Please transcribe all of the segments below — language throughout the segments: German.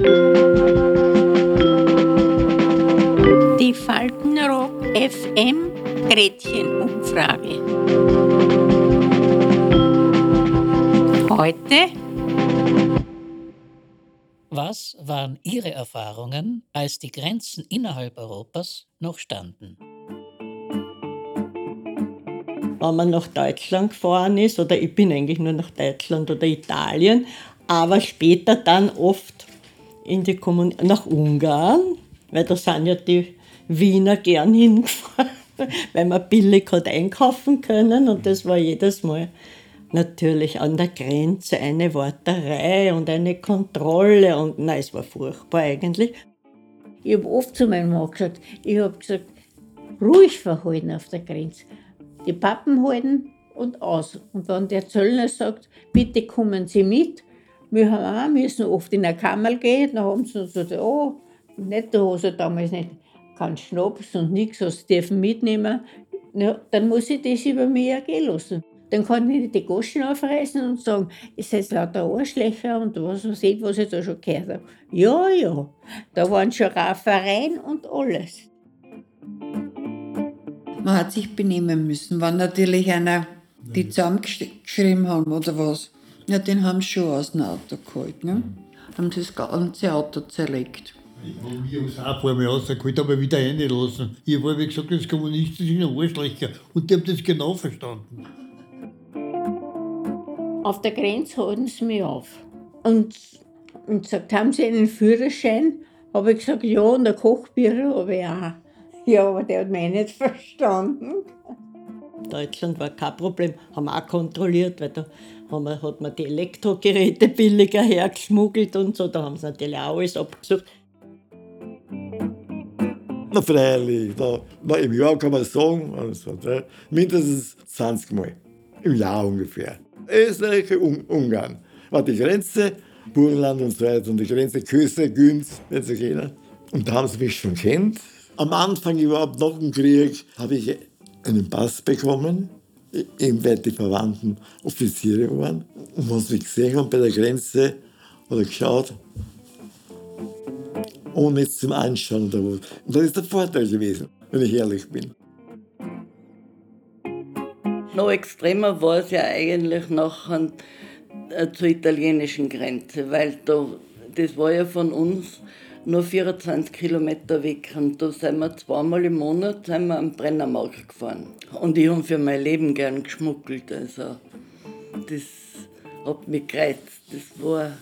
Die Faltenrock FM Gretchenumfrage. Heute Was waren Ihre Erfahrungen, als die Grenzen innerhalb Europas noch standen? Wenn man nach Deutschland gefahren ist, oder ich bin eigentlich nur nach Deutschland oder Italien, aber später dann oft in die Kommun nach Ungarn, weil da sind ja die Wiener gern hingefahren, weil man billig hat einkaufen können und das war jedes Mal natürlich an der Grenze eine Warterei und eine Kontrolle und nein, es war furchtbar eigentlich. Ich habe oft zu meinem Mann gesagt, ich habe gesagt, ruhig verhalten auf der Grenze. Die Pappen halten und aus. Und wenn der Zöllner sagt, bitte kommen Sie mit, wir haben auch müssen oft in eine Kammer gehen, dann haben sie uns gesagt, oh, nicht, da hast du damals nicht keinen Schnaps und nichts, was dürfen mitnehmen. Ja, dann muss ich das über mich ergehen lassen. Dann kann ich die Goschen aufreißen und sagen, ihr seid lauter Arschlöcher und was weiß ich, was ich da schon gehört habe. Ja, ja, da waren schon Raffereien und alles. Man hat sich benehmen müssen, wenn natürlich einer die zusammengeschrieben haben oder was. Ja, den haben sie schon aus dem Auto geholt. Ne? Haben das ganze Auto zerlegt. Ich habe mich auch ein paar Mal rausgeholt, aber wieder reingelassen. Ich habe wie gesagt, das kommunistische Arschlöcher. Und die haben das genau verstanden. Auf der Grenze halten sie mich auf. Und, und gesagt, haben sie einen Führerschein? Habe ich gesagt, ja, und ein Kochbüro habe ich auch. Ja, aber der hat mich nicht verstanden. Deutschland war kein Problem, haben auch kontrolliert, weil da haben hat man die Elektrogeräte billiger hergeschmuggelt und so, da haben sie natürlich auch alles abgesucht. Na freilich, da, na, im Jahr kann man sagen, also, ne, mindestens 20 Mal. Im Jahr ungefähr. Österreich, Un Ungarn. War die Grenze, Burgenland und so weiter, und die Grenze Köse, Günz, wenn Sie kennen. Und da haben sie mich schon kennt. Am Anfang überhaupt nach dem Krieg habe ich einen Pass bekommen, die Verwandten Offiziere waren. Und was ich gesehen habe bei der Grenze, oder geschaut, ohne es zum Anschauen oder was. Und das ist der Vorteil gewesen, wenn ich ehrlich bin. Noch extremer war es ja eigentlich nachher äh, zur italienischen Grenze, weil da, das war ja von uns nur 24 Kilometer weg. Und da sind wir zweimal im Monat sind wir am Brennermarkt gefahren. Und ich habe für mein Leben gern geschmuggelt. Also, das hat mich gereizt. Das war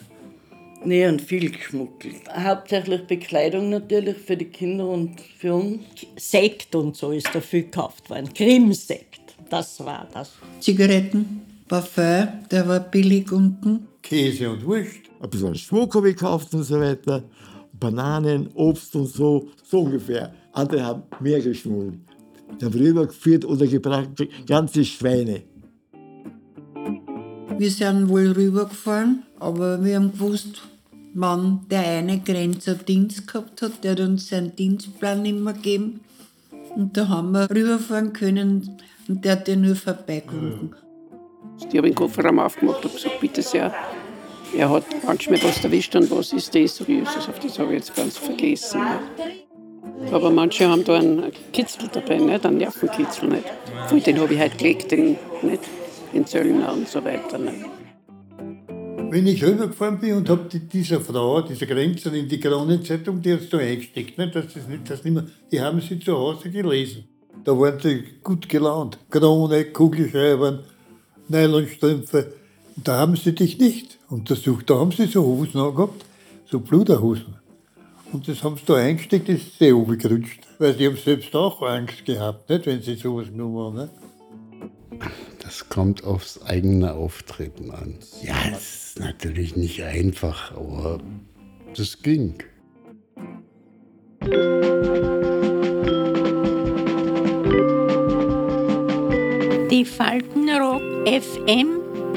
Nee, und viel geschmuggelt. Hauptsächlich Bekleidung natürlich für die Kinder und für uns. Sekt und so ist da viel gekauft worden. Krimsekt, das war das. Zigaretten, Parfum, der war billig unten. Käse und Wurst. Ein bisschen Schmuck habe ich gekauft und so weiter. Bananen, Obst und so, so ungefähr. Andere haben mehr geschmuggelt. Die haben rübergeführt oder gebracht ganze Schweine. Wir sind wohl rübergefahren, aber wir haben gewusst, wann der eine Grenzer Dienst gehabt hat, der hat uns seinen Dienstplan immer gegeben. Und da haben wir rüberfahren können und der hat ja nur vorbeigewunken. Ich habe den Kofferraum aufgemacht und gesagt, bitte sehr, er hat manchmal was erwischt und was ist Jesus, auf das habe ich jetzt ganz vergessen. Aber manche haben da einen Kitzel dabei, nicht? einen Nervenkitzel. Nicht? Und den habe ich halt gelegt, den, nicht? den Zöllner und so weiter. Nicht? Wenn ich rübergefahren bin und habe die, dieser Frau, dieser Grenzerin, in die Kronenzeitung, die hat es da eingesteckt, nicht, dass das nicht, das nicht mehr, die haben sie zu Hause gelesen. Da waren sie gut gelaunt. Krone, Kugelschreiber, Nylonstrümpfe. Da haben sie dich nicht untersucht. Da haben sie so Hosen angehabt, so Bluderhosen. Und das haben sie da eingesteckt, das ist sehr gerutscht. Weil sie haben selbst auch Angst gehabt, nicht, wenn sie sowas genommen haben. Nicht? Das kommt aufs eigene Auftreten an. Ja, es ist natürlich nicht einfach, aber das ging. Die Faltenrock FM